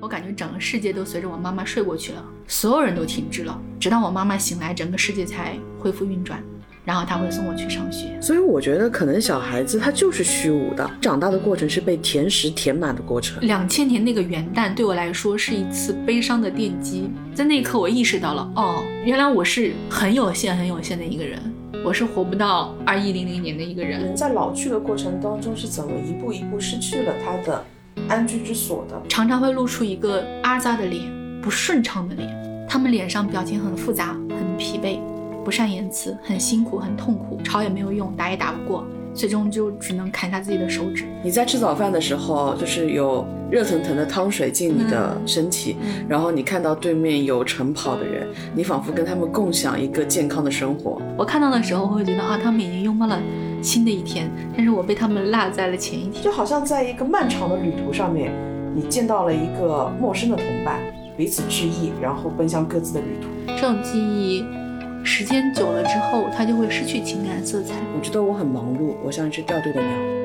我感觉整个世界都随着我妈妈睡过去了，所有人都停滞了，直到我妈妈醒来，整个世界才恢复运转。然后他会送我去上学，所以我觉得可能小孩子他就是虚无的，长大的过程是被甜食填满的过程。两千年那个元旦对我来说是一次悲伤的奠基，在那一刻我意识到了，哦，原来我是很有限、很有限的一个人，我是活不到二一零零年的一个人。人在老去的过程当中是怎么一步一步失去了他的安居之所的？常常会露出一个阿扎的脸，不顺畅的脸，他们脸上表情很复杂，很疲惫。不善言辞，很辛苦，很痛苦，吵也没有用，打也打不过，最终就只能砍下自己的手指。你在吃早饭的时候，就是有热腾腾的汤水进你的身体，然后你看到对面有晨跑的人，你仿佛跟他们共享一个健康的生活。我看到的时候，我会觉得啊，他们已经拥抱了新的一天，但是我被他们落在了前一天，就好像在一个漫长的旅途上面，你见到了一个陌生的同伴，彼此致意，然后奔向各自的旅途。这种记忆。时间久了之后，它就会失去情感色彩。我觉得我很忙碌，我像一只掉队的鸟。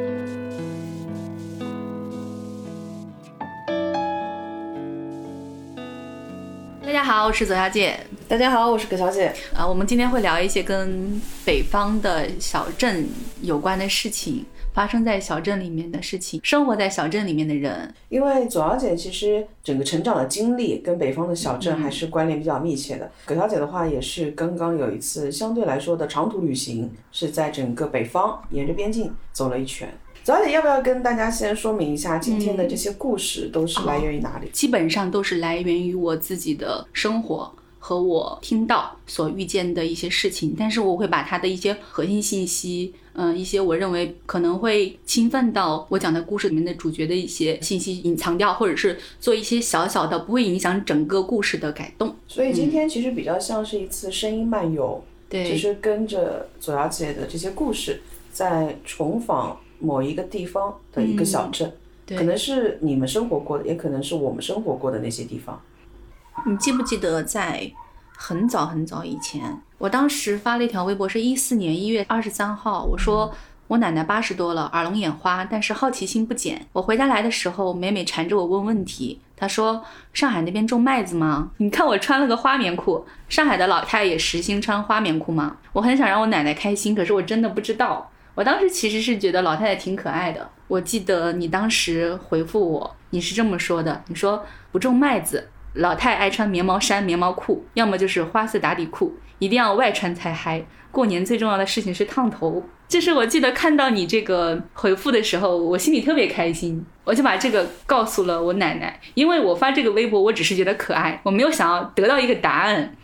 好，我是左小姐。大家好，我是葛小姐。啊，我们今天会聊一些跟北方的小镇有关的事情。发生在小镇里面的事情，生活在小镇里面的人，因为左小姐其实整个成长的经历跟北方的小镇还是关联比较密切的。葛小姐的话也是刚刚有一次相对来说的长途旅行，是在整个北方沿着边境走了一圈。左小姐要不要跟大家先说明一下今天的这些故事都是来源于哪里？基本上都是来源于我自己的生活。和我听到所遇见的一些事情，但是我会把它的一些核心信息，嗯，一些我认为可能会侵犯到我讲的故事里面的主角的一些信息隐藏掉，或者是做一些小小的不会影响整个故事的改动。所以今天其实比较像是一次声音漫游，对，只是跟着左小姐的这些故事，在重访某一个地方的一个小镇，可能是你们生活过的，也可能是我们生活过的那些地方。你记不记得在很早很早以前，我当时发了一条微博，是一四年一月二十三号，我说我奶奶八十多了，耳聋眼花，但是好奇心不减。我回家来的时候，美美缠着我问问题。她说上海那边种麦子吗？你看我穿了个花棉裤，上海的老太也实兴穿花棉裤吗？我很想让我奶奶开心，可是我真的不知道。我当时其实是觉得老太太挺可爱的。我记得你当时回复我，你是这么说的，你说不种麦子。老太爱穿棉毛衫、棉毛裤，要么就是花色打底裤，一定要外穿才嗨。过年最重要的事情是烫头。就是我记得看到你这个回复的时候，我心里特别开心，我就把这个告诉了我奶奶。因为我发这个微博，我只是觉得可爱，我没有想要得到一个答案。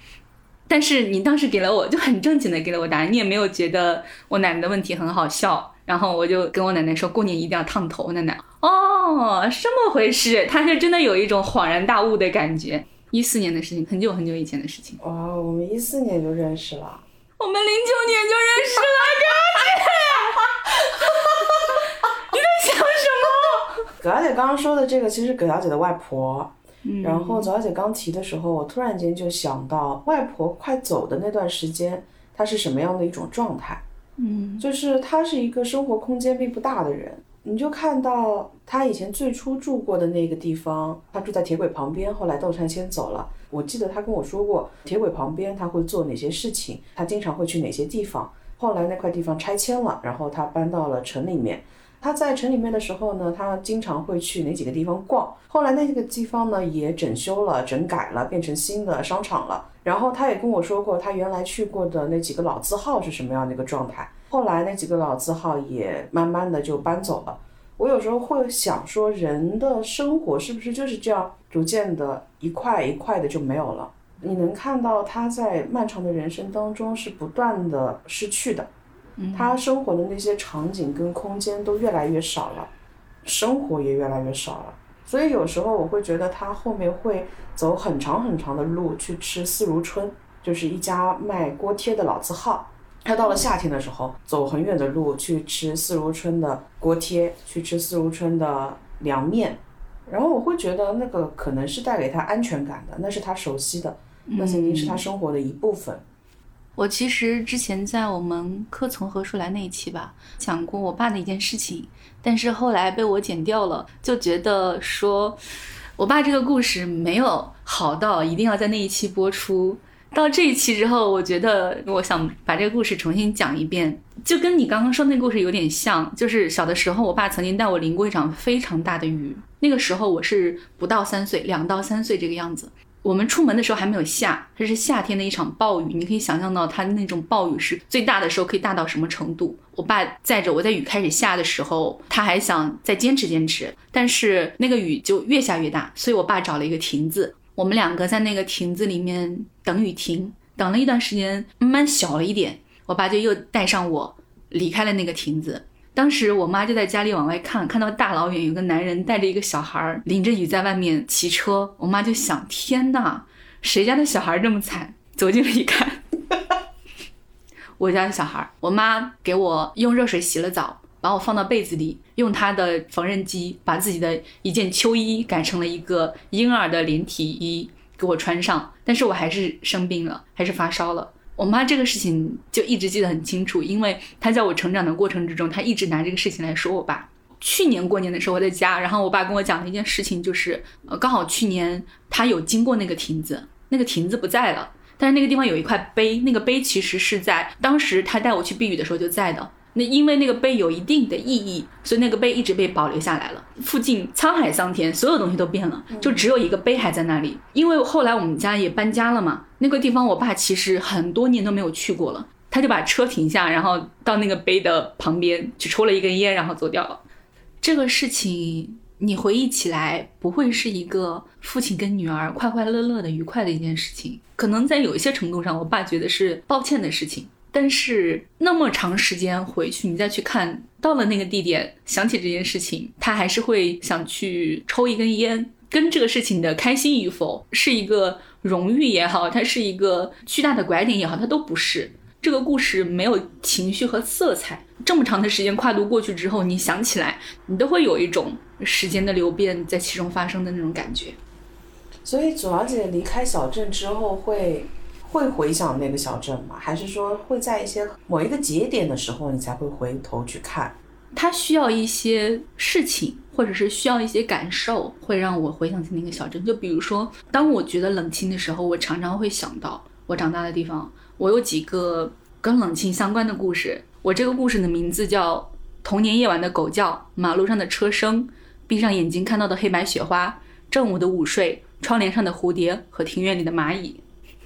但是你当时给了我就很正经的给了我答案，你也没有觉得我奶奶的问题很好笑。然后我就跟我奶奶说过年一定要烫头，奶奶。哦，这么回事，她是真的有一种恍然大悟的感觉。一四年的事情，很久很久以前的事情。哦，我们一四年就认识了，我们零九年就认识了，葛姐，你在想什么？葛小姐刚刚说的这个，其实葛小姐的外婆。然后左小姐刚提的时候，我突然间就想到，外婆快走的那段时间，她是什么样的一种状态？嗯，就是她是一个生活空间并不大的人。你就看到她以前最初住过的那个地方，她住在铁轨旁边，后来窦产先走了。我记得她跟我说过，铁轨旁边他会做哪些事情，他经常会去哪些地方。后来那块地方拆迁了，然后他搬到了城里面。他在城里面的时候呢，他经常会去哪几个地方逛。后来那个地方呢也整修了、整改了，变成新的商场了。然后他也跟我说过，他原来去过的那几个老字号是什么样的一个状态。后来那几个老字号也慢慢的就搬走了。我有时候会想说，人的生活是不是就是这样，逐渐的一块一块的就没有了？你能看到他在漫长的人生当中是不断的失去的，他生活的那些场景跟空间都越来越少了，生活也越来越少了。所以有时候我会觉得他后面会走很长很长的路去吃四如春，就是一家卖锅贴的老字号。他到了夏天的时候，走很远的路去吃四如春的锅贴，去吃四如春的凉面，然后我会觉得那个可能是带给他安全感的，那是他熟悉的，那曾经是他生活的一部分。我其实之前在我们科从何处来那一期吧，讲过我爸的一件事情，但是后来被我剪掉了，就觉得说。我爸这个故事没有好到一定要在那一期播出。到这一期之后，我觉得我想把这个故事重新讲一遍，就跟你刚刚说那故事有点像。就是小的时候，我爸曾经带我淋过一场非常大的雨，那个时候我是不到三岁，两到三岁这个样子。我们出门的时候还没有下，这是夏天的一场暴雨，你可以想象到它那种暴雨是最大的时候可以大到什么程度。我爸载着我在雨开始下的时候，他还想再坚持坚持，但是那个雨就越下越大，所以我爸找了一个亭子，我们两个在那个亭子里面等雨停，等了一段时间，慢慢小了一点，我爸就又带上我离开了那个亭子。当时我妈就在家里往外看，看到大老远有个男人带着一个小孩儿淋着雨在外面骑车，我妈就想：天呐，谁家的小孩这么惨？走近了一看，我家的小孩儿。我妈给我用热水洗了澡，把我放到被子里，用她的缝纫机把自己的一件秋衣改成了一个婴儿的连体衣给我穿上，但是我还是生病了，还是发烧了。我妈这个事情就一直记得很清楚，因为她在我成长的过程之中，她一直拿这个事情来说我爸。去年过年的时候我在家，然后我爸跟我讲了一件事情，就是呃刚好去年他有经过那个亭子，那个亭子不在了，但是那个地方有一块碑，那个碑其实是在当时他带我去避雨的时候就在的。那因为那个碑有一定的意义，所以那个碑一直被保留下来了。附近沧海桑田，所有东西都变了，就只有一个碑还在那里。因为后来我们家也搬家了嘛，那个地方我爸其实很多年都没有去过了。他就把车停下，然后到那个碑的旁边去抽了一根烟，然后走掉了。这个事情你回忆起来，不会是一个父亲跟女儿快快乐乐的愉快的一件事情。可能在有一些程度上，我爸觉得是抱歉的事情。但是那么长时间回去，你再去看到了那个地点，想起这件事情，他还是会想去抽一根烟。跟这个事情的开心与否，是一个荣誉也好，它是一个巨大的拐点也好，它都不是。这个故事没有情绪和色彩。这么长的时间跨度过去之后，你想起来，你都会有一种时间的流变在其中发生的那种感觉。所以，祖儿姐离开小镇之后会。会会回想那个小镇吗？还是说会在一些某一个节点的时候，你才会回头去看？它需要一些事情，或者是需要一些感受，会让我回想起那个小镇。就比如说，当我觉得冷清的时候，我常常会想到我长大的地方。我有几个跟冷清相关的故事。我这个故事的名字叫《童年夜晚的狗叫》，马路上的车声，闭上眼睛看到的黑白雪花，正午的午睡，窗帘上的蝴蝶和庭院里的蚂蚁。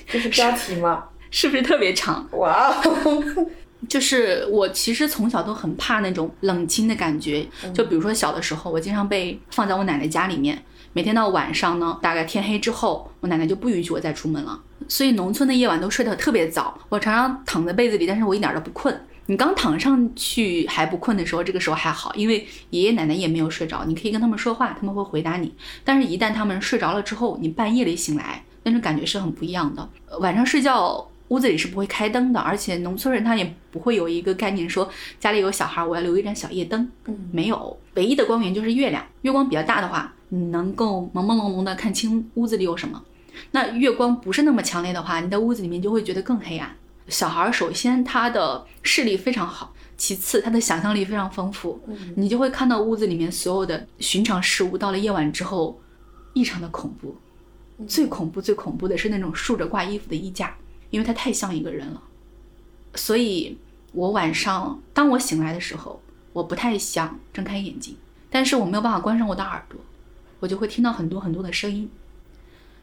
这是标题吗？是不是特别长？哇哦，就是我其实从小都很怕那种冷清的感觉。就比如说小的时候，我经常被放在我奶奶家里面，每天到晚上呢，大概天黑之后，我奶奶就不允许我再出门了。所以农村的夜晚都睡得特别早，我常常躺在被子里，但是我一点都不困。你刚躺上去还不困的时候，这个时候还好，因为爷爷奶奶也没有睡着，你可以跟他们说话，他们会回答你。但是，一旦他们睡着了之后，你半夜里醒来。那种感觉是很不一样的。晚上睡觉，屋子里是不会开灯的，而且农村人他也不会有一个概念说家里有小孩，我要留一盏小夜灯。嗯，没有，唯一的光源就是月亮。月光比较大的话，你能够朦朦胧胧的看清屋子里有什么。那月光不是那么强烈的话，你在屋子里面就会觉得更黑暗。小孩首先他的视力非常好，其次他的想象力非常丰富。你就会看到屋子里面所有的寻常事物，到了夜晚之后，异常的恐怖。最恐怖、最恐怖的是那种竖着挂衣服的衣架，因为它太像一个人了。所以，我晚上当我醒来的时候，我不太想睁开眼睛，但是我没有办法关上我的耳朵，我就会听到很多很多的声音。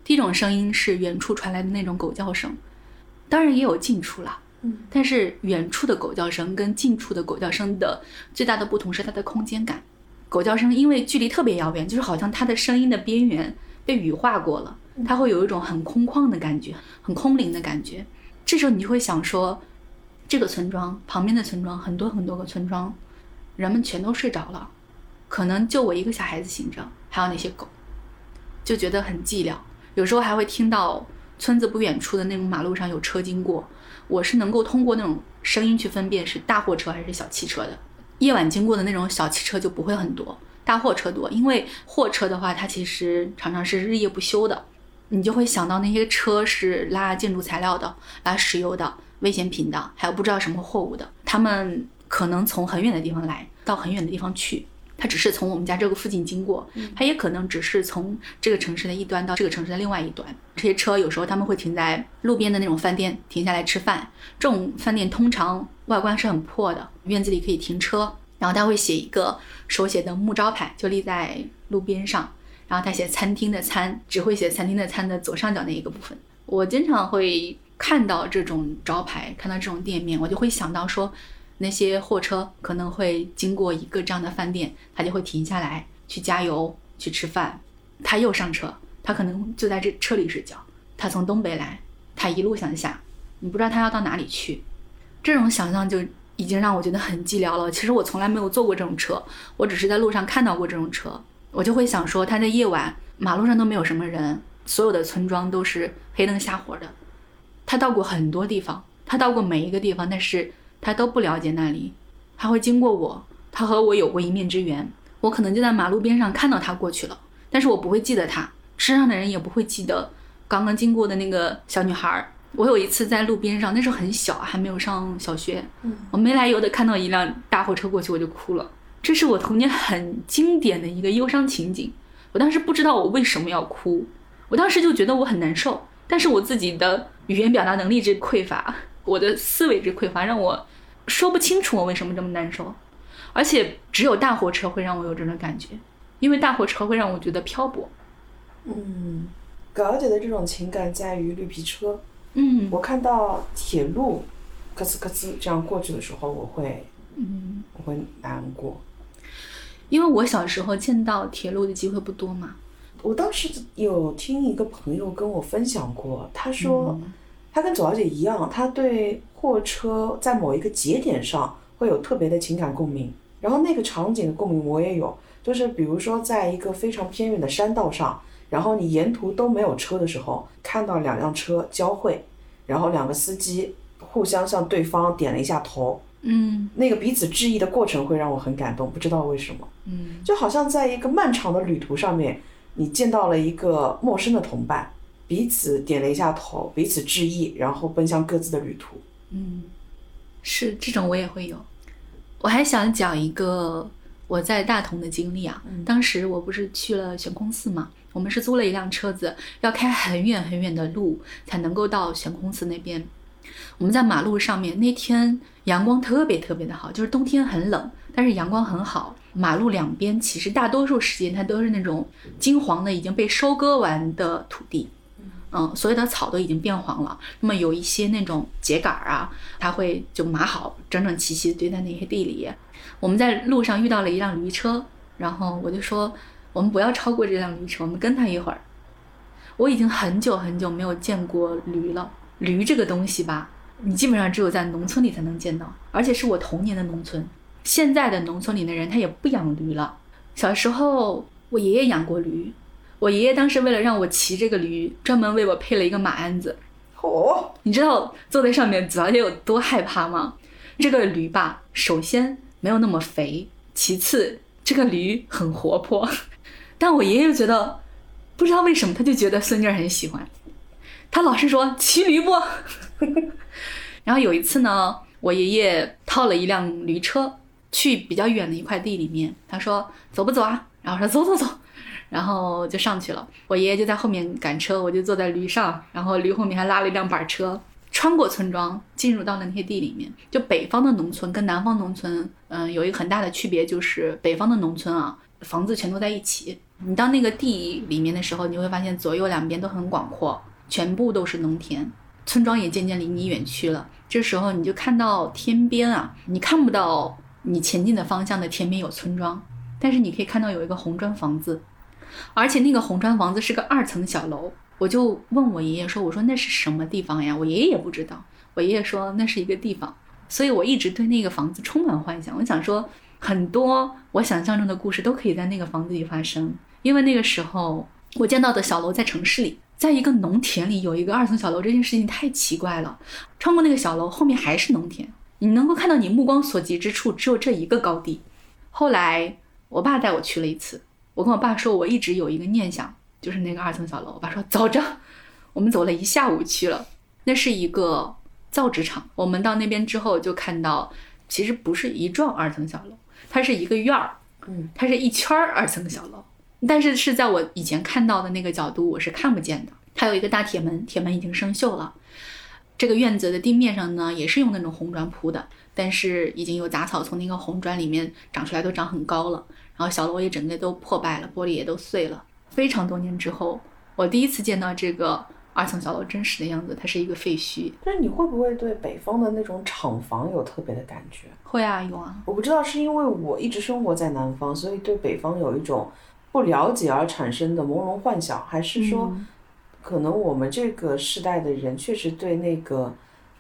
第一种声音是远处传来的那种狗叫声，当然也有近处啦。嗯，但是远处的狗叫声跟近处的狗叫声的最大的不同是它的空间感。狗叫声因为距离特别遥远，就是好像它的声音的边缘被羽化过了。它会有一种很空旷的感觉，很空灵的感觉。这时候你就会想说，这个村庄旁边的村庄，很多很多个村庄，人们全都睡着了，可能就我一个小孩子醒着，还有那些狗，就觉得很寂寥。有时候还会听到村子不远处的那种马路上有车经过，我是能够通过那种声音去分辨是大货车还是小汽车的。夜晚经过的那种小汽车就不会很多，大货车多，因为货车的话，它其实常常是日夜不休的。你就会想到那些车是拉建筑材料的、拉石油的、危险品的，还有不知道什么货物的。他们可能从很远的地方来到很远的地方去，它只是从我们家这个附近经过，它也可能只是从这个城市的一端到这个城市的另外一端。这些车有时候他们会停在路边的那种饭店停下来吃饭，这种饭店通常外观是很破的，院子里可以停车，然后他会写一个手写的木招牌，就立在路边上，然后他写餐厅的餐，只会写餐厅的餐的左上角那一个部分。我经常会看到这种招牌，看到这种店面，我就会想到说。那些货车可能会经过一个这样的饭店，他就会停下来去加油、去吃饭。他又上车，他可能就在这车里睡觉。他从东北来，他一路向下，你不知道他要到哪里去。这种想象就已经让我觉得很寂寥了。其实我从来没有坐过这种车，我只是在路上看到过这种车，我就会想说，他在夜晚马路上都没有什么人，所有的村庄都是黑灯瞎火的。他到过很多地方，他到过每一个地方，但是。他都不了解那里，他会经过我，他和我有过一面之缘，我可能就在马路边上看到他过去了，但是我不会记得他，车上的人也不会记得刚刚经过的那个小女孩。我有一次在路边上，那时候很小，还没有上小学，我没来由的看到一辆大货车过去，我就哭了。这是我童年很经典的一个忧伤情景。我当时不知道我为什么要哭，我当时就觉得我很难受，但是我自己的语言表达能力之匮乏，我的思维之匮乏，让我。说不清楚我为什么这么难受，而且只有大货车会让我有这种感觉，因为大货车会让我觉得漂泊。嗯，高姐的这种情感在于绿皮车。嗯，我看到铁路咯吱咯吱这样过去的时候，我会，嗯，我会难过，因为我小时候见到铁路的机会不多嘛。我当时有听一个朋友跟我分享过，他说。他跟左小姐一样，他对货车在某一个节点上会有特别的情感共鸣。然后那个场景的共鸣我也有，就是比如说在一个非常偏远的山道上，然后你沿途都没有车的时候，看到两辆车交汇，然后两个司机互相向对方点了一下头，嗯，那个彼此致意的过程会让我很感动，不知道为什么，嗯，就好像在一个漫长的旅途上面，你见到了一个陌生的同伴。彼此点了一下头，彼此致意，然后奔向各自的旅途。嗯，是这种我也会有。我还想讲一个我在大同的经历啊。当时我不是去了悬空寺嘛，我们是租了一辆车子，要开很远很远的路才能够到悬空寺那边。我们在马路上面，那天阳光特别特别的好，就是冬天很冷，但是阳光很好。马路两边其实大多数时间它都是那种金黄的已经被收割完的土地。嗯，所有的草都已经变黄了。那么有一些那种秸秆儿啊，它会就码好，整整齐齐堆在那些地里。我们在路上遇到了一辆驴车，然后我就说，我们不要超过这辆驴车，我们跟它一会儿。我已经很久很久没有见过驴了。驴这个东西吧，你基本上只有在农村里才能见到，而且是我童年的农村。现在的农村里的人他也不养驴了。小时候我爷爷养过驴。我爷爷当时为了让我骑这个驴，专门为我配了一个马鞍子。哦，你知道坐在上面早姐有多害怕吗？这个驴吧，首先没有那么肥，其次这个驴很活泼。但我爷爷觉得，不知道为什么，他就觉得孙女儿很喜欢。他老是说骑驴不？然后有一次呢，我爷爷套了一辆驴车去比较远的一块地里面，他说走不走啊？然后说走走走。然后就上去了，我爷爷就在后面赶车，我就坐在驴上，然后驴后面还拉了一辆板车，穿过村庄，进入到了那些地里面。就北方的农村跟南方农村，嗯，有一个很大的区别，就是北方的农村啊，房子全都在一起。你到那个地里面的时候，你会发现左右两边都很广阔，全部都是农田，村庄也渐渐离你远去了。这时候你就看到天边啊，你看不到你前进的方向的天边有村庄，但是你可以看到有一个红砖房子。而且那个红砖房子是个二层小楼，我就问我爷爷说：“我说那是什么地方呀？”我爷爷也不知道。我爷爷说那是一个地方，所以我一直对那个房子充满幻想。我想说，很多我想象中的故事都可以在那个房子里发生。因为那个时候我见到的小楼在城市里，在一个农田里有一个二层小楼，这件事情太奇怪了。穿过那个小楼，后面还是农田，你能够看到你目光所及之处只有这一个高地。后来我爸带我去了一次。我跟我爸说，我一直有一个念想，就是那个二层小楼。我爸说走着，我们走了一下午去了。那是一个造纸厂。我们到那边之后就看到，其实不是一幢二层小楼，它是一个院儿，嗯，它是一圈儿二层小楼，但是是在我以前看到的那个角度，我是看不见的。它有一个大铁门，铁门已经生锈了。这个院子的地面上呢，也是用那种红砖铺的，但是已经有杂草从那个红砖里面长出来，都长很高了。然后小楼也整个都破败了，玻璃也都碎了。非常多年之后，我第一次见到这个二层小楼真实的样子，它是一个废墟。但是你会不会对北方的那种厂房有特别的感觉？会啊，有啊。我不知道是因为我一直生活在南方，所以对北方有一种不了解而产生的朦胧幻想，还是说，嗯可能我们这个时代的人确实对那个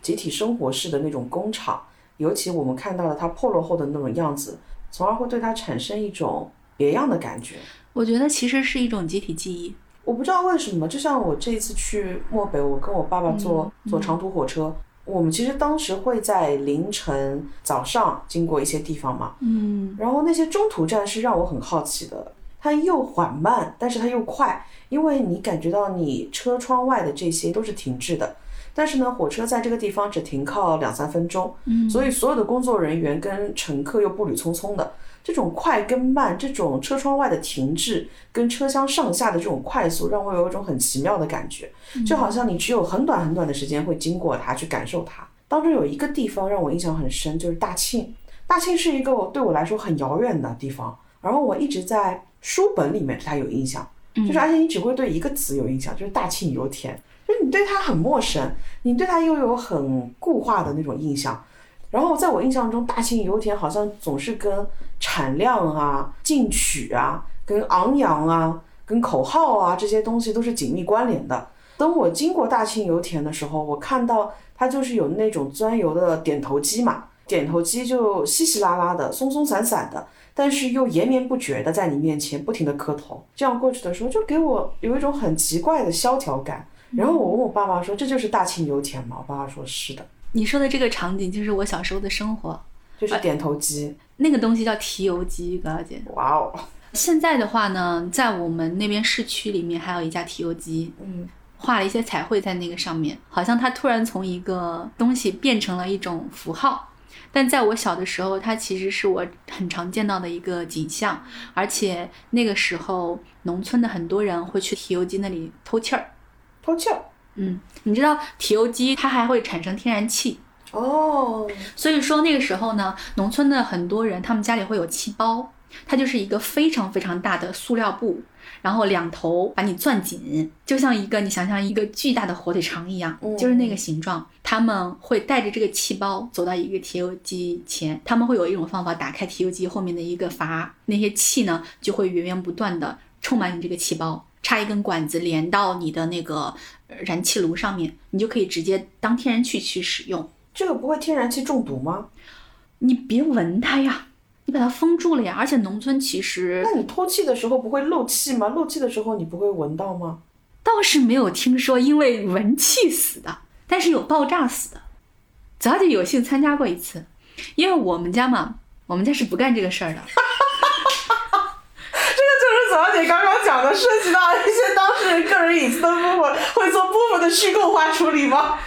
集体生活式的那种工厂，尤其我们看到了它破落后的那种样子，从而会对它产生一种别样的感觉。我觉得其实是一种集体记忆。我不知道为什么，就像我这一次去漠北，我跟我爸爸坐、坐长途火车，我们其实当时会在凌晨、早上经过一些地方嘛，嗯，然后那些中途站是让我很好奇的，它又缓慢，但是它又快，因为你感觉到你车窗外的这些都是停滞的。但是呢，火车在这个地方只停靠两三分钟，嗯，所以所有的工作人员跟乘客又步履匆匆的，这种快跟慢，这种车窗外的停滞跟车厢上下的这种快速，让我有一种很奇妙的感觉，就好像你只有很短很短的时间会经过它，去感受它。当中有一个地方让我印象很深，就是大庆。大庆是一个对我来说很遥远的地方，然后我一直在书本里面对它有印象，就是而且你只会对一个词有印象，就是大庆油田，就是你对它很陌生，你对它又有很固化的那种印象。然后在我印象中，大庆油田好像总是跟产量啊、进取啊、跟昂扬啊、跟口号啊这些东西都是紧密关联的。等我经过大庆油田的时候，我看到它就是有那种钻油的点头机嘛，点头机就稀稀拉拉的、松松散散的，但是又延绵不绝的在你面前不停的磕头。这样过去的时候，就给我有一种很奇怪的萧条感。然后我问我爸爸说：“这就是大庆油田吗？”我爸爸说：“是的，你说的这个场景就是我小时候的生活。就是点头机。那个东西叫提油机，高小姐。哇哦，现在的话呢，在我们那边市区里面还有一家提油机，嗯，画了一些彩绘在那个上面，好像它突然从一个东西变成了一种符号。但在我小的时候，它其实是我很常见到的一个景象，而且那个时候农村的很多人会去提油机那里偷气儿。透气儿。嗯，你知道提油机它还会产生天然气，哦，所以说那个时候呢，农村的很多人他们家里会有气包，它就是一个非常非常大的塑料布，然后两头把你攥紧，就像一个你想象一个巨大的火腿肠一样，嗯就是那个形状。他们会带着这个气包走到一个提油机前，他们会有一种方法打开提油机后面的一个阀，那些气呢就会源源不断的充满你这个气包。插一根管子连到你的那个呃燃气炉上面，你就可以直接当天然气去使用。这个不会天然气中毒吗？你别闻它呀，你把它封住了呀。而且农村其实那你透气的时候不会漏气吗？漏气的时候你不会闻到吗？倒是没有听说因为闻气死的，但是有爆炸死的。早姐有幸参加过一次，因为我们家嘛，我们家是不干这个事儿的。这个就是左小姐刚刚讲的，涉及到一些当事人个人隐私的部分，会做部分的虚构化处理吗？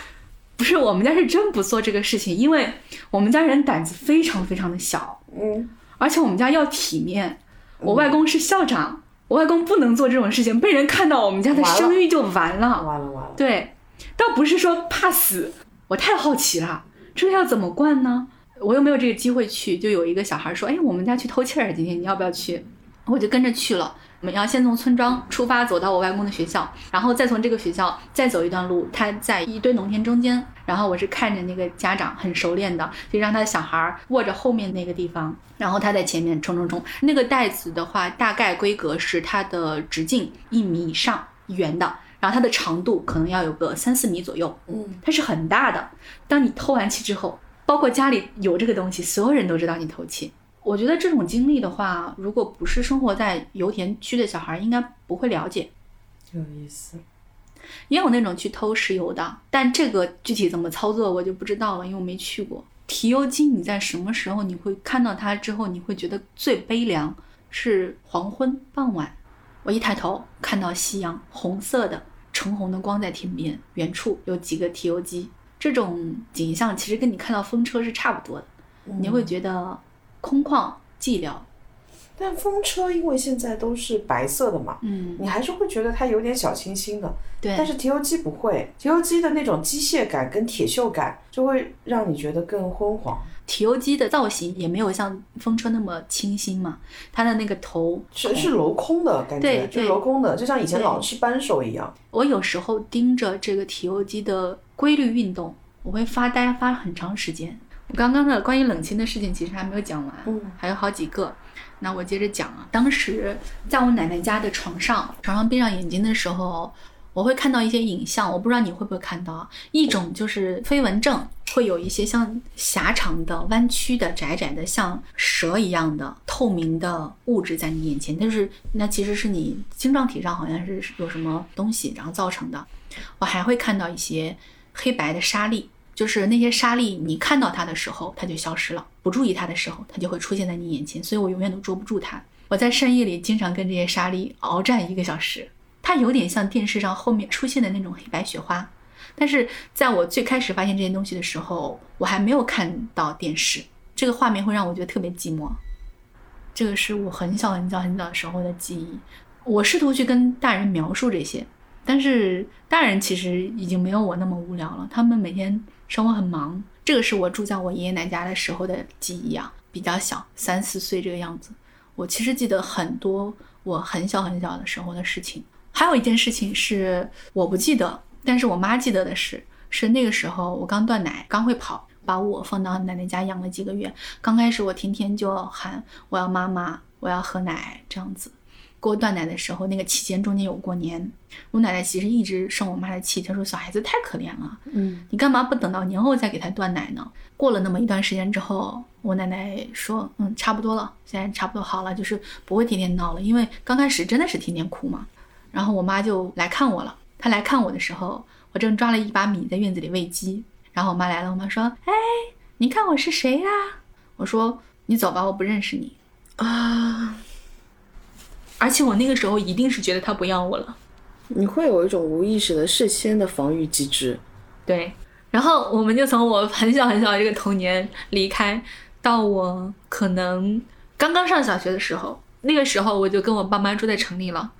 不是，我们家是真不做这个事情，因为我们家人胆子非常非常的小，嗯，而且我们家要体面。我外公是校长，我外公不能做这种事情，被人看到我们家的声誉就完了。完了完了，对，倒不是说怕死，我太好奇了，这要怎么灌呢？我又没有这个机会去，就有一个小孩说：“哎，我们家去透气儿，今天你要不要去？”我就跟着去了。我们要先从村庄出发，走到我外公的学校，然后再从这个学校再走一段路。他在一堆农田中间，然后我是看着那个家长很熟练的，就让他的小孩握着后面那个地方，然后他在前面冲冲冲。那个袋子的话，大概规格是它的直径一米以上，圆的，然后它的长度可能要有个三四米左右。嗯，它是很大的。当你透完气之后，包括家里有这个东西，所有人都知道你透气。我觉得这种经历的话，如果不是生活在油田区的小孩，应该不会了解。有意思。也有那种去偷石油的，但这个具体怎么操作我就不知道了，因为我没去过。提油机你在什么时候你会看到它之后，你会觉得最悲凉？是黄昏傍晚，我一抬头看到夕阳，红色的橙红的光在天边，远处有几个提油机，这种景象其实跟你看到风车是差不多的，你会觉得空旷寂寥。但风车因为现在都是白色的嘛，嗯，你还是会觉得它有点小清新的。对。但是提油机不会，提油机的那种机械感跟铁锈感就会让你觉得更昏黄。提油机的造型也没有像风车那么清新嘛，它的那个头是是镂空的感觉，就镂空的，就像以前老式扳手一样。我有时候盯着这个提油机的规律运动，我会发呆发很长时间。我刚刚的关于冷清的事情其实还没有讲完，嗯，还有好几个。那我接着讲啊，当时在我奶奶家的床上，床上闭上眼睛的时候，我会看到一些影像，我不知道你会不会看到。一种就是飞蚊症，会有一些像狭长的、弯曲的、窄窄的，像蛇一样的透明的物质在你眼前，但是那其实是你晶状体上好像是有什么东西然后造成的。我还会看到一些黑白的沙粒。就是那些沙粒，你看到它的时候，它就消失了；不注意它的时候，它就会出现在你眼前。所以我永远都捉不住它。我在深夜里经常跟这些沙粒鏖战一个小时。它有点像电视上后面出现的那种黑白雪花，但是在我最开始发现这些东西的时候，我还没有看到电视。这个画面会让我觉得特别寂寞。这个是我很小很小很小时候的记忆。我试图去跟大人描述这些，但是大人其实已经没有我那么无聊了。他们每天。生活很忙，这个是我住在我爷爷奶奶家的时候的记忆啊，比较小，三四岁这个样子。我其实记得很多我很小很小的时候的事情。还有一件事情是我不记得，但是我妈记得的是，是那个时候我刚断奶，刚会跑，把我放到奶奶家养了几个月。刚开始我天天就喊我要妈妈，我要喝奶这样子。给我断奶的时候，那个期间中间有过年，我奶奶其实一直生我妈的气，她说小孩子太可怜了，嗯，你干嘛不等到年后再给他断奶呢？过了那么一段时间之后，我奶奶说，嗯，差不多了，现在差不多好了，就是不会天天闹了，因为刚开始真的是天天哭嘛。然后我妈就来看我了，她来看我的时候，我正抓了一把米在院子里喂鸡，然后我妈来了，我妈说，哎，你看我是谁呀？我说你走吧，我不认识你啊。而且我那个时候一定是觉得他不要我了，你会有一种无意识的事先的防御机制，对。然后我们就从我很小很小的这个童年离开，到我可能刚刚上小学的时候，那个时候我就跟我爸妈住在城里了。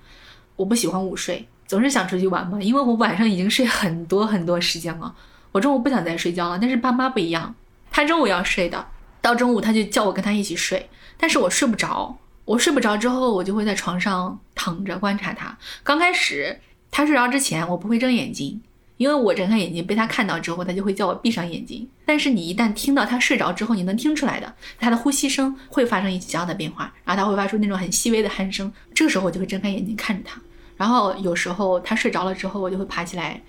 我不喜欢午睡，总是想出去玩嘛，因为我晚上已经睡很多很多时间了，我中午不想再睡觉了。但是爸妈不一样，他中午要睡的，到中午他就叫我跟他一起睡，但是我睡不着。我睡不着之后，我就会在床上躺着观察他。刚开始他睡着之前，我不会睁眼睛，因为我睁开眼睛被他看到之后，他就会叫我闭上眼睛。但是你一旦听到他睡着之后，你能听出来的，他的呼吸声会发生一些小小的变化，然后他会发出那种很细微的鼾声。这个时候我就会睁开眼睛看着他。然后有时候他睡着了之后，我就会爬起来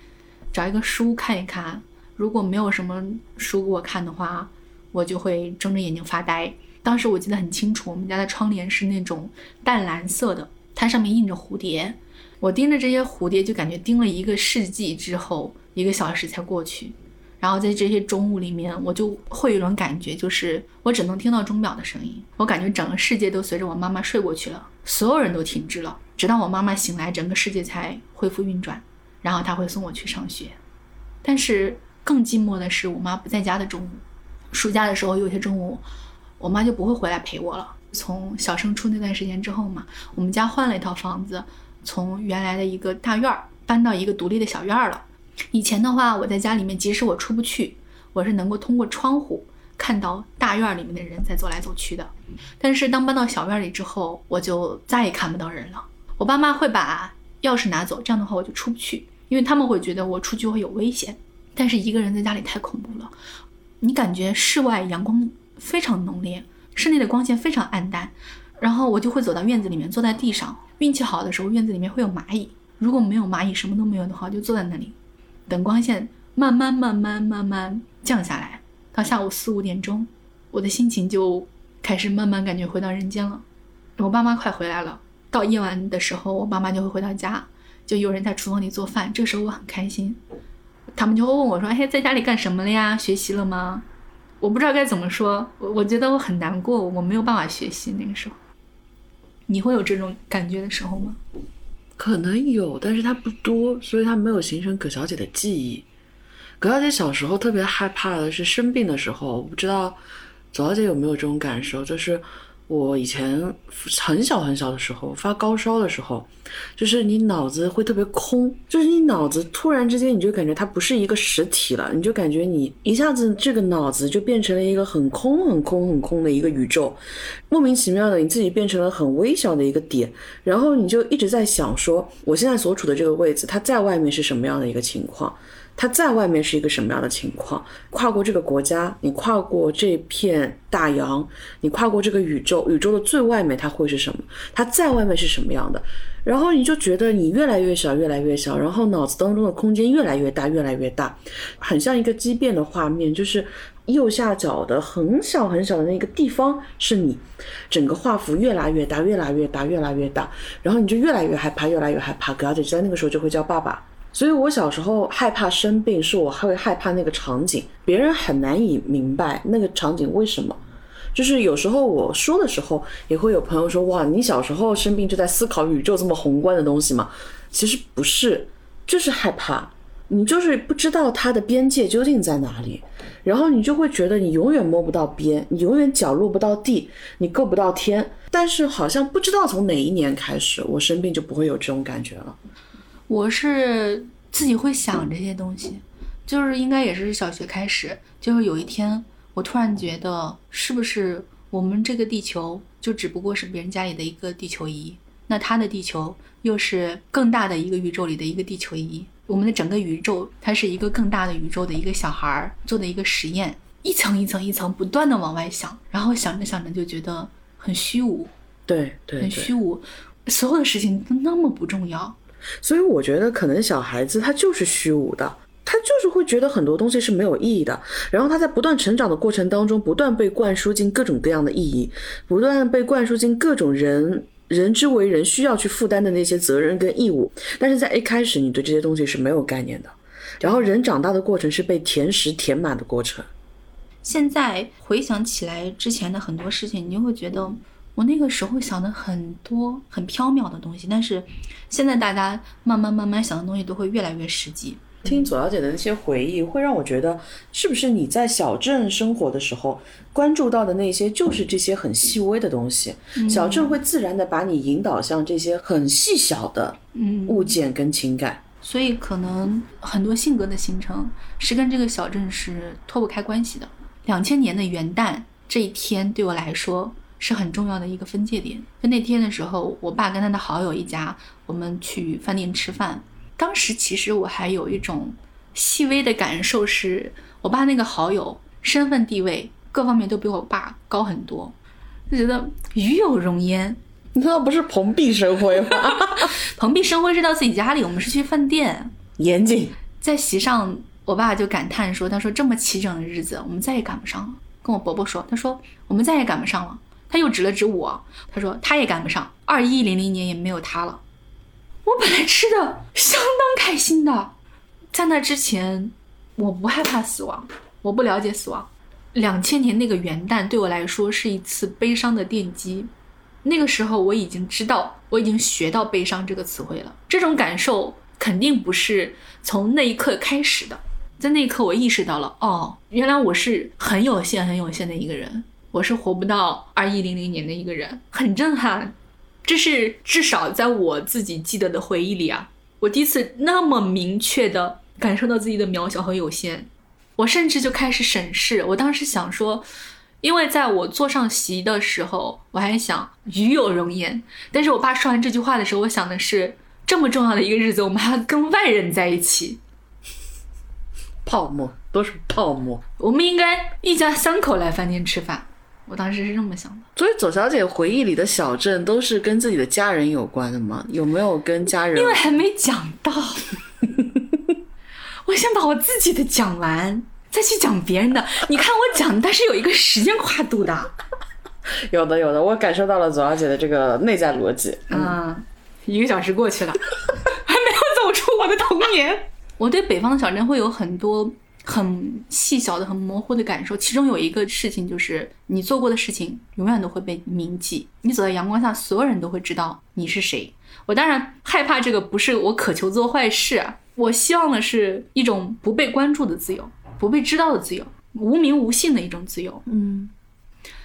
找一个书看一看。如果没有什么书给我看的话，我就会睁着眼睛发呆。当时我记得很清楚，我们家的窗帘是那种淡蓝色的，它上面印着蝴蝶。我盯着这些蝴蝶，就感觉盯了一个世纪之后，一个小时才过去。然后在这些中午里面，我就会有一种感觉，就是我只能听到钟表的声音。我感觉整个世界都随着我妈妈睡过去了，所有人都停滞了，直到我妈妈醒来，整个世界才恢复运转。然后她会送我去上学。但是更寂寞的是，我妈不在家的中午。暑假的时候，有些中午。我妈就不会回来陪我了。从小升初那段时间之后嘛，我们家换了一套房子，从原来的一个大院儿搬到一个独立的小院儿了。以前的话，我在家里面，即使我出不去，我是能够通过窗户看到大院里面的人在走来走去的。但是当搬到小院里之后，我就再也看不到人了。我爸妈会把钥匙拿走，这样的话我就出不去，因为他们会觉得我出去会有危险。但是一个人在家里太恐怖了，你感觉室外阳光。非常浓烈，室内的光线非常暗淡，然后我就会走到院子里面，坐在地上。运气好的时候，院子里面会有蚂蚁；如果没有蚂蚁，什么都没有的话，就坐在那里，等光线慢慢、慢慢、慢慢降下来。到下午四五点钟，我的心情就开始慢慢感觉回到人间了。我爸妈快回来了，到夜晚的时候，我爸妈就会回到家，就有人在厨房里做饭。这时候我很开心，他们就会问我说：“哎，在家里干什么了呀？学习了吗？”我不知道该怎么说，我我觉得我很难过，我没有办法学习那个时候。你会有这种感觉的时候吗？可能有，但是它不多，所以它没有形成葛小姐的记忆。葛小姐小时候特别害怕的是生病的时候，我不知道左小姐有没有这种感受，就是我以前很小很小的时候发高烧的时候，就是你脑子会特别空，就是你脑子突然之间你就感觉它不是一个实体了，你就感觉你一下子这个脑子就变成了一个很空很空很空的一个宇宙，莫名其妙的你自己变成了很微小的一个点，然后你就一直在想说，我现在所处的这个位置，它在外面是什么样的一个情况？它在外面是一个什么样的情况？跨过这个国家，你跨过这片大洋，你跨过这个宇宙，宇宙的最外面它会是什么？它在外面是什么样的？然后你就觉得你越来越小，越来越小，然后脑子当中的空间越来越大，越来越大，很像一个畸变的画面，就是右下角的很小很小的那个地方是你，整个画幅越来越大，越来越大，越来越大，然后你就越来越害怕，越来越害怕。葛小姐在那个时候就会叫爸爸。所以我小时候害怕生病，是我会害怕那个场景，别人很难以明白那个场景为什么。就是有时候我说的时候，也会有朋友说：“哇，你小时候生病就在思考宇宙这么宏观的东西吗？”其实不是，就是害怕，你就是不知道它的边界究竟在哪里，然后你就会觉得你永远摸不到边，你永远脚落不到地，你够不到天。但是好像不知道从哪一年开始，我生病就不会有这种感觉了。我是自己会想这些东西，就是应该也是小学开始，就是有一天我突然觉得，是不是我们这个地球就只不过是别人家里的一个地球仪，那他的地球又是更大的一个宇宙里的一个地球仪，我们的整个宇宙它是一个更大的宇宙的一个小孩儿做的一个实验，一层一层一层不断的往外想，然后想着想着就觉得很虚无，对对，很虚无，所有的事情都那么不重要。所以我觉得可能小孩子他就是虚无的，他就是会觉得很多东西是没有意义的。然后他在不断成长的过程当中，不断被灌输进各种各样的意义，不断被灌输进各种人人之为人需要去负担的那些责任跟义务。但是在一开始，你对这些东西是没有概念的。然后人长大的过程是被填实填满的过程。现在回想起来之前的很多事情，你就会觉得。我那个时候想的很多很缥缈的东西，但是现在大家慢慢慢慢想的东西都会越来越实际。听左小姐的那些回忆，会让我觉得，是不是你在小镇生活的时候关注到的那些，就是这些很细微的东西？小镇会自然的把你引导向这些很细小的物件跟情感。所以可能很多性格的形成是跟这个小镇是脱不开关系的。两千年的元旦这一天对我来说。是很重要的一个分界点。就那天的时候，我爸跟他的好友一家，我们去饭店吃饭。当时其实我还有一种细微的感受，是我爸那个好友身份地位各方面都比我爸高很多，就觉得与有荣焉。那不是蓬荜生辉吗？蓬荜生辉是到自己家里，我们是去饭店。严谨。在席上，我爸就感叹说：“他说这么齐整的日子，我们再也赶不上了。”跟我伯伯说：“他说我们再也赶不上了。”他又指了指我，他说他也赶不上，二一零零年也没有他了。我本来吃的相当开心的，在那之前，我不害怕死亡，我不了解死亡。两千年那个元旦对我来说是一次悲伤的奠基，那个时候我已经知道，我已经学到悲伤这个词汇了。这种感受肯定不是从那一刻开始的，在那一刻我意识到了，哦，原来我是很有限、很有限的一个人。我是活不到二一零零年的一个人，很震撼。这是至少在我自己记得的回忆里啊，我第一次那么明确的感受到自己的渺小和有限。我甚至就开始审视，我当时想说，因为在我坐上席的时候，我还想与有容焉。但是我爸说完这句话的时候，我想的是，这么重要的一个日子，我们还要跟外人在一起，泡沫都是泡沫。我们应该一家三口来饭店吃饭。我当时是这么想的，所以左小姐回忆里的小镇都是跟自己的家人有关的吗？有没有跟家人？因为还没讲到，我先把我自己的讲完，再去讲别人的。你看我讲，但是有一个时间跨度的。有的，有的，我感受到了左小姐的这个内在逻辑。嗯，一个小时过去了，还没有走出我的童年。我对北方的小镇会有很多。很细小的、很模糊的感受，其中有一个事情就是你做过的事情永远都会被铭记。你走在阳光下，所有人都会知道你是谁。我当然害怕这个，不是我渴求做坏事，我希望的是一种不被关注的自由，不被知道的自由，无名无姓的一种自由。嗯，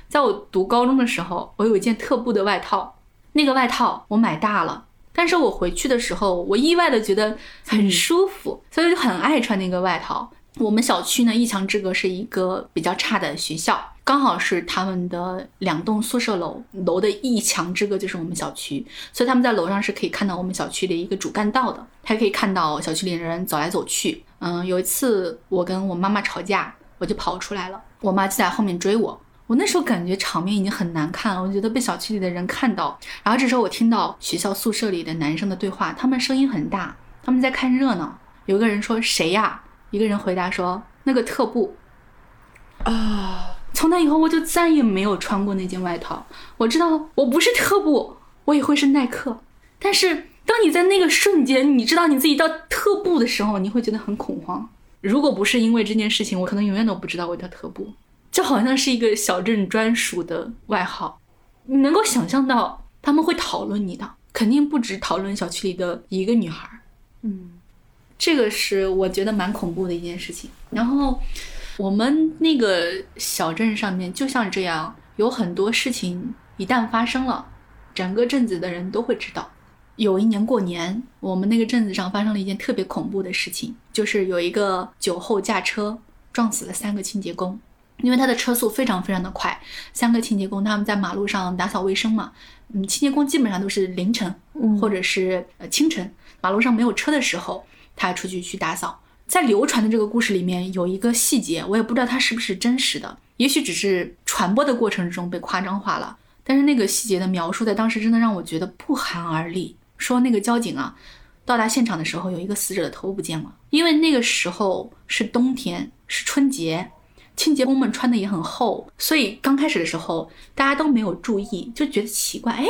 在我读高中的时候，我有一件特步的外套，那个外套我买大了，但是我回去的时候，我意外的觉得很舒服，所以就很爱穿那个外套。我们小区呢，一墙之隔是一个比较差的学校，刚好是他们的两栋宿舍楼，楼的一墙之隔就是我们小区，所以他们在楼上是可以看到我们小区的一个主干道的，还可以看到小区里的人走来走去。嗯，有一次我跟我妈妈吵架，我就跑出来了，我妈就在后面追我。我那时候感觉场面已经很难看了，我觉得被小区里的人看到。然后这时候我听到学校宿舍里的男生的对话，他们声音很大，他们在看热闹。有个人说：“谁呀？”一个人回答说：“那个特步。”啊，从那以后我就再也没有穿过那件外套。我知道我不是特步，我也会是耐克。但是当你在那个瞬间，你知道你自己叫特步的时候，你会觉得很恐慌。如果不是因为这件事情，我可能永远都不知道我叫特步。就好像是一个小镇专属的外号，你能够想象到他们会讨论你的，肯定不止讨论小区里的一个女孩。嗯，这个是我觉得蛮恐怖的一件事情。然后我们那个小镇上面就像这样，有很多事情一旦发生了，整个镇子的人都会知道。有一年过年，我们那个镇子上发生了一件特别恐怖的事情，就是有一个酒后驾车撞死了三个清洁工。因为他的车速非常非常的快，三个清洁工他们在马路上打扫卫生嘛，嗯，清洁工基本上都是凌晨或者是呃清晨，马路上没有车的时候，他出去去打扫。在流传的这个故事里面有一个细节，我也不知道它是不是真实的，也许只是传播的过程中被夸张化了。但是那个细节的描述在当时真的让我觉得不寒而栗。说那个交警啊，到达现场的时候有一个死者的头不见了，因为那个时候是冬天，是春节。清洁工们穿的也很厚，所以刚开始的时候大家都没有注意，就觉得奇怪，哎，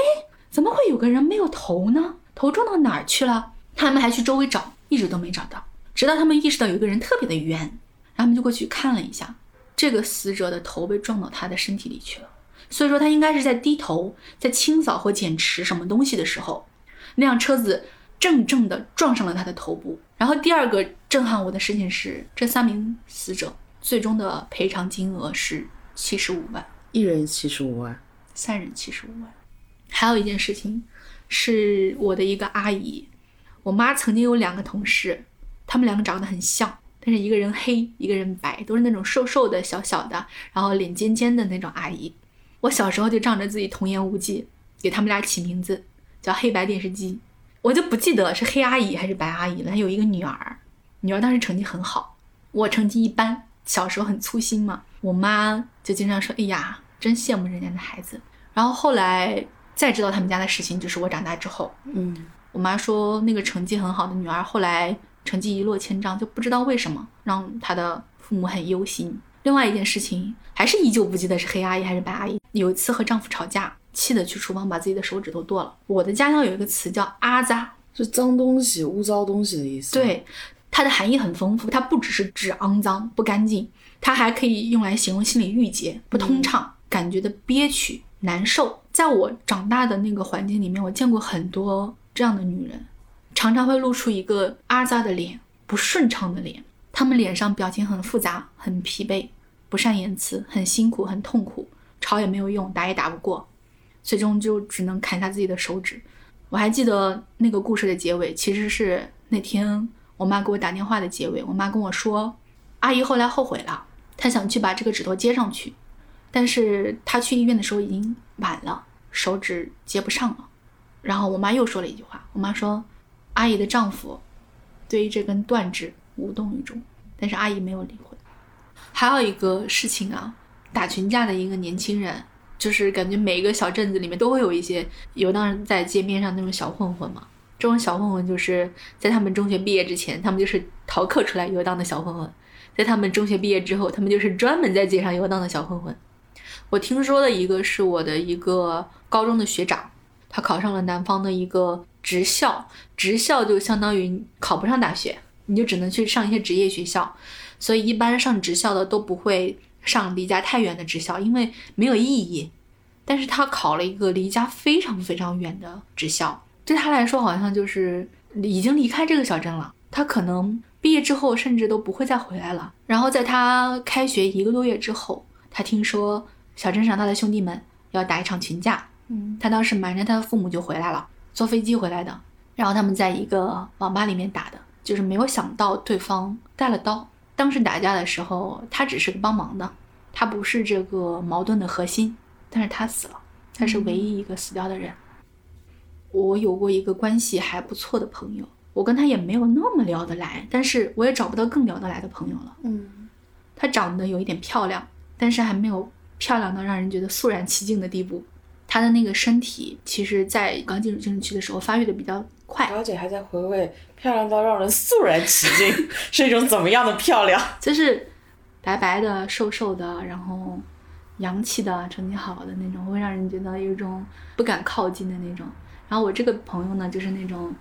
怎么会有个人没有头呢？头撞到哪儿去了？他们还去周围找，一直都没找到。直到他们意识到有一个人特别的冤，然后他们就过去看了一下，这个死者的头被撞到他的身体里去了。所以说他应该是在低头在清扫或捡拾什么东西的时候，那辆车子正正的撞上了他的头部。然后第二个震撼我的事情是，这三名死者。最终的赔偿金额是七十五万，一人七十五万，三人七十五万。还有一件事情，是我的一个阿姨，我妈曾经有两个同事，他们两个长得很像，但是一个人黑，一个人白，都是那种瘦瘦的小小的，然后脸尖尖的那种阿姨。我小时候就仗着自己童言无忌，给他们俩起名字叫黑白电视机。我就不记得是黑阿姨还是白阿姨了。她有一个女儿，女儿当时成绩很好，我成绩一般。小时候很粗心嘛，我妈就经常说：“哎呀，真羡慕人家的孩子。”然后后来再知道他们家的事情，就是我长大之后，嗯，我妈说那个成绩很好的女儿后来成绩一落千丈，就不知道为什么让她的父母很忧心。另外一件事情还是依旧不记得是黑阿姨还是白阿姨。有一次和丈夫吵架，气得去厨房把自己的手指头剁了。我的家乡有一个词叫“阿扎”，是脏东西、污糟东西的意思。对。它的含义很丰富，它不只是指肮脏不干净，它还可以用来形容心理郁结、不通畅、感觉的憋屈、难受。在我长大的那个环境里面，我见过很多这样的女人，常常会露出一个阿扎的脸，不顺畅的脸。她们脸上表情很复杂，很疲惫，不善言辞，很辛苦，很痛苦，吵也没有用，打也打不过，最终就只能砍下自己的手指。我还记得那个故事的结尾，其实是那天。我妈给我打电话的结尾，我妈跟我说，阿姨后来后悔了，她想去把这个指头接上去，但是她去医院的时候已经晚了，手指接不上了。然后我妈又说了一句话，我妈说，阿姨的丈夫对于这根断指无动于衷，但是阿姨没有离婚。还有一个事情啊，打群架的一个年轻人，就是感觉每一个小镇子里面都会有一些游荡在街边上那种小混混嘛。这种小混混就是在他们中学毕业之前，他们就是逃课出来游荡的小混混；在他们中学毕业之后，他们就是专门在街上游荡的小混混。我听说的一个是我的一个高中的学长，他考上了南方的一个职校，职校就相当于考不上大学，你就只能去上一些职业学校，所以一般上职校的都不会上离家太远的职校，因为没有意义。但是他考了一个离家非常非常远的职校。对他来说，好像就是已经离开这个小镇了。他可能毕业之后，甚至都不会再回来了。然后在他开学一个多月之后，他听说小镇上他的兄弟们要打一场群架，嗯他当时瞒着他的父母就回来了，坐飞机回来的。然后他们在一个网吧里面打的，就是没有想到对方带了刀。当时打架的时候，他只是个帮忙的，他不是这个矛盾的核心，但是他死了，他是唯一一个死掉的人。我有过一个关系还不错的朋友，我跟他也没有那么聊得来，但是我也找不到更聊得来的朋友了。嗯她长得有一点漂亮，但是还没有漂亮到让人觉得肃然起敬的地步。她的那个身体，其实在刚进入青春期的时候发育的比较快，小姐还在回味漂亮到让人肃然起敬 是一种怎么样的漂亮？就是白白的、瘦瘦的，然后洋气的、成绩好的那种，会让人觉得有一种不敢靠近的那种。然后我这个朋友呢，就是那种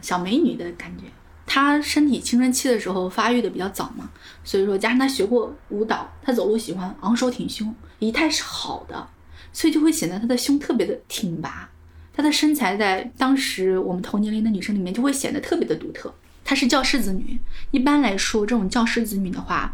小美女的感觉。她身体青春期的时候发育的比较早嘛，所以说加上她学过舞蹈，她走路喜欢昂首挺胸，仪态是好的，所以就会显得她的胸特别的挺拔。她的身材在当时我们同年龄的女生里面就会显得特别的独特。她是教师子女，一般来说这种教师子女的话，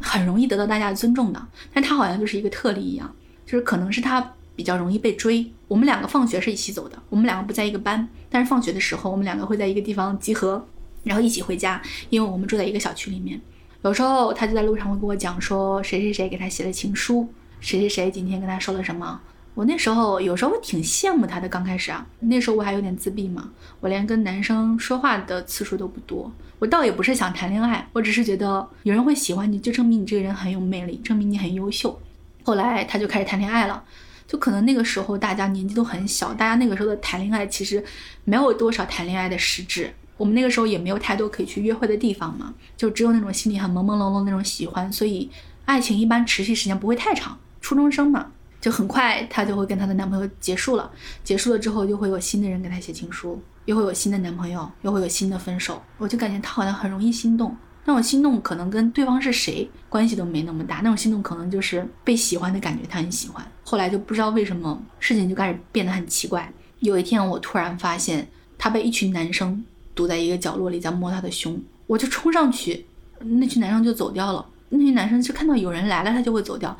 很容易得到大家的尊重的。但她好像就是一个特例一样，就是可能是她比较容易被追。我们两个放学是一起走的，我们两个不在一个班，但是放学的时候我们两个会在一个地方集合，然后一起回家，因为我们住在一个小区里面。有时候她就在路上会跟我讲说谁谁谁给她写了情书，谁谁谁今天跟他说了什么。我那时候有时候挺羡慕他的，刚开始啊，那时候我还有点自闭嘛，我连跟男生说话的次数都不多。我倒也不是想谈恋爱，我只是觉得有人会喜欢你，就证明你这个人很有魅力，证明你很优秀。后来他就开始谈恋爱了，就可能那个时候大家年纪都很小，大家那个时候的谈恋爱其实没有多少谈恋爱的实质。我们那个时候也没有太多可以去约会的地方嘛，就只有那种心里很朦朦胧胧那种喜欢，所以爱情一般持续时间不会太长。初中生嘛，就很快她就会跟她的男朋友结束了，结束了之后就会有新的人给她写情书，又会有新的男朋友，又会有新的分手。我就感觉她好像很容易心动，那种心动可能跟对方是谁关系都没那么大，那种心动可能就是被喜欢的感觉，她很喜欢。后来就不知道为什么事情就开始变得很奇怪。有一天我突然发现她被一群男生堵在一个角落里在摸她的胸，我就冲上去，那群男生就走掉了。那群男生就看到有人来了，他就会走掉，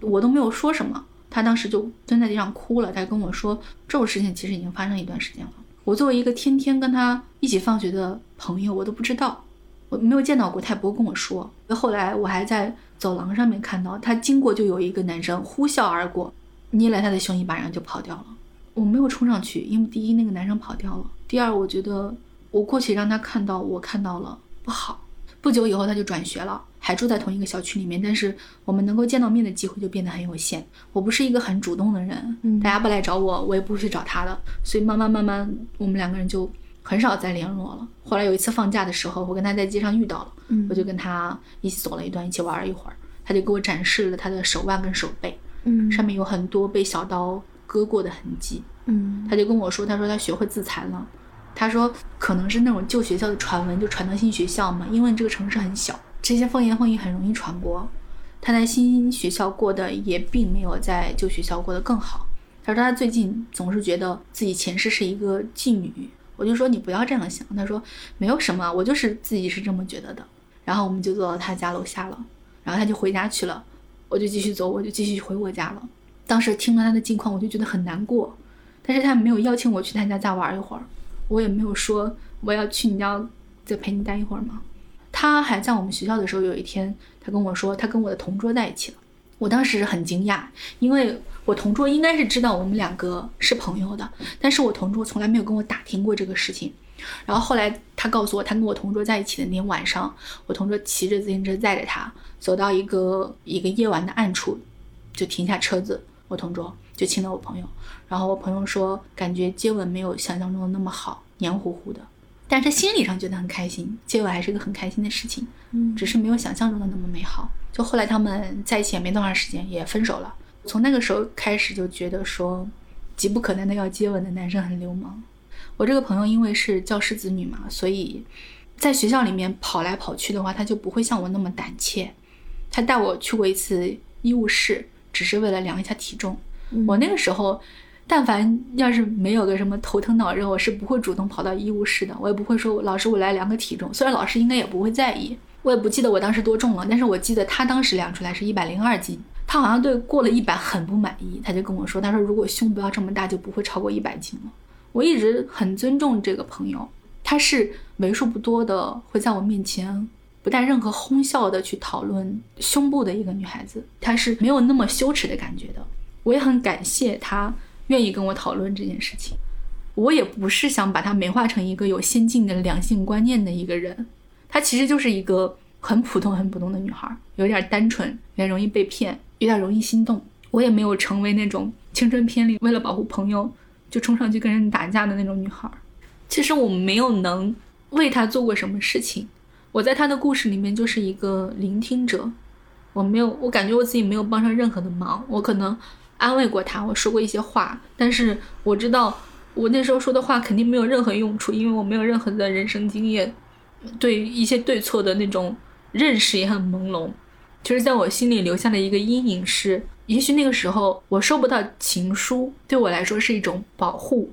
我都没有说什么。他当时就蹲在地上哭了，他跟我说这种事情其实已经发生一段时间了。我作为一个天天跟他一起放学的朋友，我都不知道，我没有见到过，他也不会跟我说。后来我还在走廊上面看到他经过，就有一个男生呼啸而过，捏了他的胸一巴掌就跑掉了。我没有冲上去，因为第一那个男生跑掉了，第二我觉得我过去让他看到我看到了不好。不久以后他就转学了，还住在同一个小区里面，但是我们能够见到面的机会就变得很有限。我不是一个很主动的人，嗯大家不来找我，我也不会去找他的，所以慢慢慢慢，我们两个人就很少再联络了。后来有一次放假的时候，我跟他在街上遇到了，嗯我就跟他一起走了一段，一起玩了一会儿。他就给我展示了他的手腕跟手背，嗯上面有很多被小刀割过的痕迹。嗯他就跟我说，他说他学会自残了。他说可能是那种旧学校的传闻，就传到新学校嘛，因为这个城市很小，这些风言风语很容易传播。他在新学校过得也并没有在旧学校过得更好。他说他最近总是觉得自己前世是一个妓女。我就说你不要这样想。他说没有什么，我就是自己是这么觉得的。然后我们就走到他家楼下了，然后他就回家去了，我就继续走，我就继续回我家了。当时听了他的近况，我就觉得很难过，但是他没有邀请我去他家再玩一会儿，我也没有说我要去你家再陪你待一会儿嘛。他还在我们学校的时候，有一天他跟我说他跟我的同桌在一起了，我当时很惊讶，因为我同桌应该是知道我们两个是朋友的，但是我同桌从来没有跟我打听过这个事情。然后后来他告诉我，他跟我同桌在一起的那天晚上，我同桌骑着自行车载着他走到一个一个夜晚的暗处，就停下车子，我同桌就亲了我朋友。然后我朋友说，感觉接吻没有想象中的那么好，黏糊糊的，但是他心理上觉得很开心，接吻还是个很开心的事情，嗯只是没有想象中的那么美好。就后来他们在一起也没多长时间，也分手了。从那个时候开始就觉得说，急不可耐的要接吻的男生很流氓。我这个朋友因为是教师子女嘛，所以在学校里面跑来跑去的话，他就不会像我那么胆怯。他带我去过一次医务室，只是为了量一下体重。我那个时候，但凡要是没有个什么头疼脑热，我是不会主动跑到医务室的。我也不会说老师我来量个体重，虽然老师应该也不会在意。我也不记得我当时多重了，但是我记得他当时量出来是一百零二斤。他好像对过了一百很不满意，他就跟我说：“他说如果胸不要这么大，就不会超过一百斤了。”我一直很尊重这个朋友，他是为数不多的会在我面前不带任何哄笑的去讨论胸部的一个女孩子，她是没有那么羞耻的感觉的。我也很感谢他愿意跟我讨论这件事情。我也不是想把她美化成一个有先进的两性观念的一个人，她其实就是一个很普通、很普通的女孩，有点单纯，有点容易被骗，有点容易心动。我也没有成为那种青春片里为了保护朋友就冲上去跟人打架的那种女孩。其实我没有能为她做过什么事情，我在她的故事里面就是一个聆听者，我没有，我感觉我自己没有帮上任何的忙。我可能安慰过他，我说过一些话，但是我知道。我那时候说的话肯定没有任何用处，因为我没有任何的人生经验，对一些对错的那种认识也很朦胧。就是在我心里留下了一个阴影是，也许那个时候我收不到情书，对我来说是一种保护。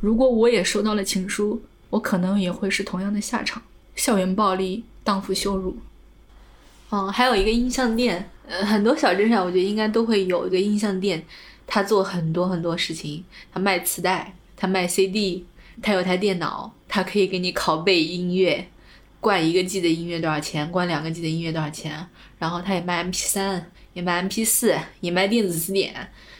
如果我也收到了情书，我可能也会是同样的下场：校园暴力、荡妇羞辱。嗯，还有一个音像店，呃，很多小镇上我觉得应该都会有一个音像店，他做很多很多事情，他卖磁带。他卖 CD，他有台电脑，他可以给你拷贝音乐，灌一个 G 的音乐多少钱？灌两个 G 的音乐多少钱？然后他也卖 MP3，也卖 MP4，也卖电子词典，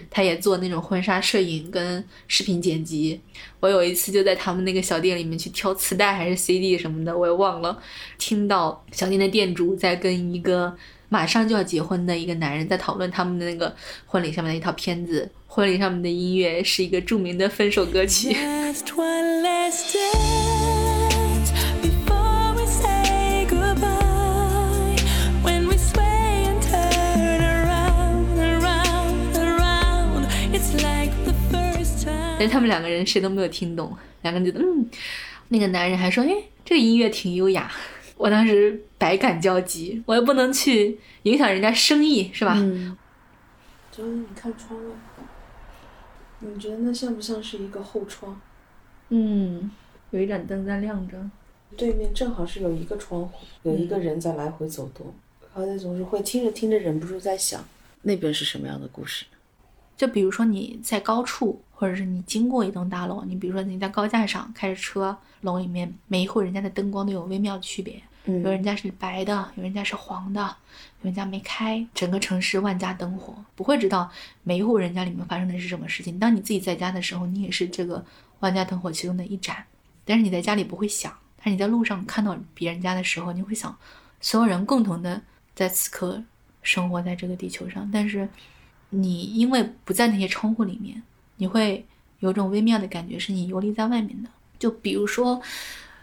他也做那种婚纱摄影跟视频剪辑。我有一次就在他们那个小店里面去挑磁带还是 CD 什么的，我也忘了，听到小店的店主在跟一个马上就要结婚的一个男人在讨论他们的那个婚礼上面的一套片子。婚礼上面的音乐是一个著名的分手歌曲。但他们两个人谁都没有听懂，两个人觉得嗯，那个男人还说哎，这个音乐挺优雅。我当时百感交集，我又不能去影响人家生意，是吧？嗯。周你看窗外。你觉得那像不像是一个后窗？嗯，有一盏灯在亮着。对面正好是有一个窗户，有一个人在来回走动。而且总是会听着听着忍不住在想，那边是什么样的故事？就比如说你在高处，或者是你经过一栋大楼，你比如说你在高架上开着车，楼里面每一户人家的灯光都有微妙区别。有人家是白的，有人家是黄的，有人家没开。整个城市万家灯火，不会知道每一户人家里面发生的是什么事情。当你自己在家的时候，你也是这个万家灯火其中的一盏。但是你在家里不会想，但是你在路上看到别人家的时候，你会想，所有人共同的在此刻生活在这个地球上。但是你因为不在那些称呼里面，你会有种微妙的感觉，是你游离在外面的。就比如说。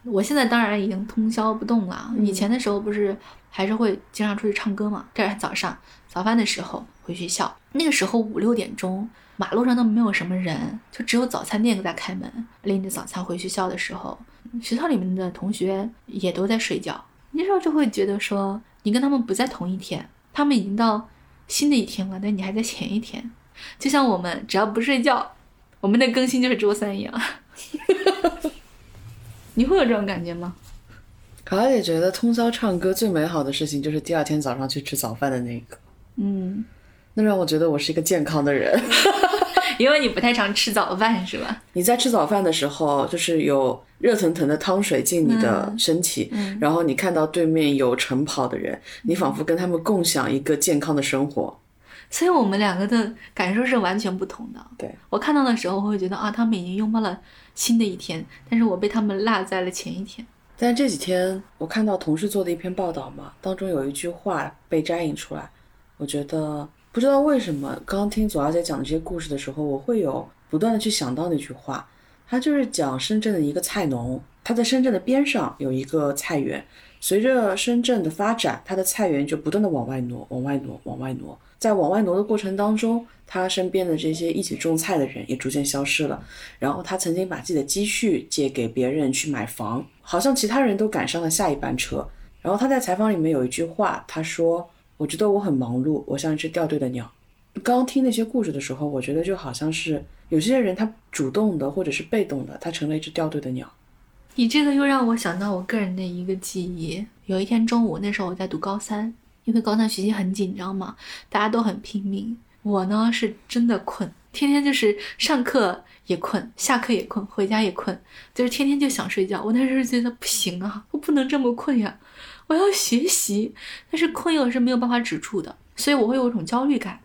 我现在当然已经通宵不动了。以前的时候不是还是会经常出去唱歌嘛？第二天早上早饭的时候回学校，那个时候五六点钟，马路上都没有什么人，就只有早餐店在开门。拎着早餐回学校的时候，学校里面的同学也都在睡觉。那时候就会觉得说，你跟他们不在同一天，他们已经到新的一天了，但你还在前一天。就像我们只要不睡觉，我们的更新就是周三一样。你会有这种感觉吗？卡姐觉得通宵唱歌最美好的事情就是第二天早上去吃早饭的那个。嗯，那让我觉得我是一个健康的人，因为你不太常吃早饭，是吧？你在吃早饭的时候，就是有热腾腾的汤水进你的身体，然后你看到对面有晨跑的人，你仿佛跟他们共享一个健康的生活。所以我们两个的感受是完全不同的。对我看到的时候，我会觉得啊，他们已经拥抱了。新的一天，但是我被他们落在了前一天。但这几天我看到同事做的一篇报道嘛，当中有一句话被摘引出来，我觉得不知道为什么，刚听左小姐讲这些故事的时候，我会有不断的去想到那句话。他就是讲深圳的一个菜农，他在深圳的边上有一个菜园，随着深圳的发展，他的菜园就不断的往外挪，往外挪，往外挪。在往外挪的过程当中，他身边的这些一起种菜的人也逐渐消失了。然后他曾经把自己的积蓄借给别人去买房，好像其他人都赶上了下一班车。然后他在采访里面有一句话，他说：“我觉得我很忙碌，我像一只掉队的鸟。”刚听那些故事的时候，我觉得就好像是有些人他主动的或者是被动的，他成了一只掉队的鸟。你这个又让我想到我个人的一个记忆。有一天中午，那时候我在读高三。因为高三学习很紧张嘛，大家都很拼命。我呢是真的困，天天就是上课也困，下课也困，回家也困，就是天天就想睡觉。我那时候觉得不行啊，我不能这么困呀，我要学习。但是困又是没有办法止住的，所以我会有一种焦虑感。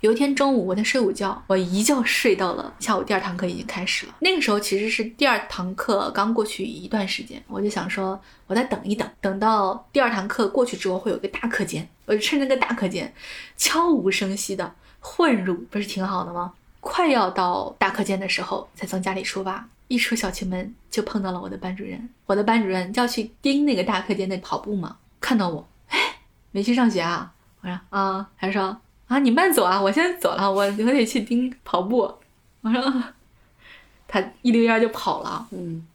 有一天中午我在睡午觉，我一觉睡到了下午第二堂课已经开始了。那个时候其实是第二堂课刚过去一段时间，我就想说，我再等一等，等到第二堂课过去之后会有个大课间，我就趁那个大课间，悄无声息的混入，不是挺好的吗？快要到大课间的时候，才从家里出发，一出小区门就碰到了我的班主任。我的班主任就要去盯那个大课间的跑步嘛，看到我，哎，没去上学啊？我说啊，他说。啊，你慢走啊！我先走了，我我得去盯跑步。我说，他一溜烟就跑了。嗯，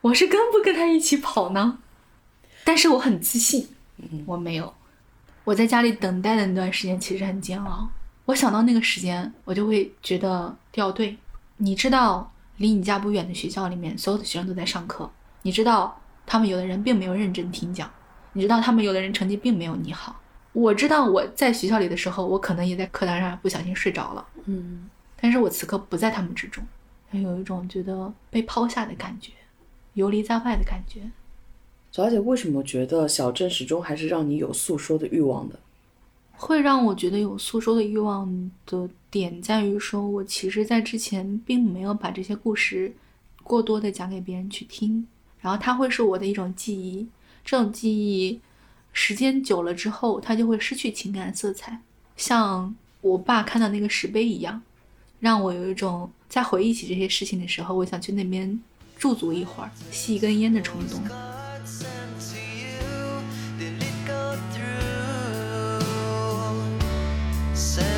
我是跟不跟他一起跑呢？但是我很自信，我没有。我在家里等待的那段时间其实很煎熬。我想到那个时间，我就会觉得掉队。你知道，离你家不远的学校里面，所有的学生都在上课。你知道，他们有的人并没有认真听讲。你知道，他们有的人成绩并没有你好。我知道我在学校里的时候，我可能也在课堂上不小心睡着了，嗯，但是我此刻不在他们之中，有一种觉得被抛下的感觉，游离在外的感觉。小姐为什么觉得小镇始终还是让你有诉说的欲望的？会让我觉得有诉说的欲望的点在于说，我其实在之前并没有把这些故事过多的讲给别人去听，然后它会是我的一种记忆，这种记忆。时间久了之后，它就会失去情感色彩，像我爸看到那个石碑一样，让我有一种在回忆起这些事情的时候，我想去那边驻足一会儿，吸一根烟的冲动。said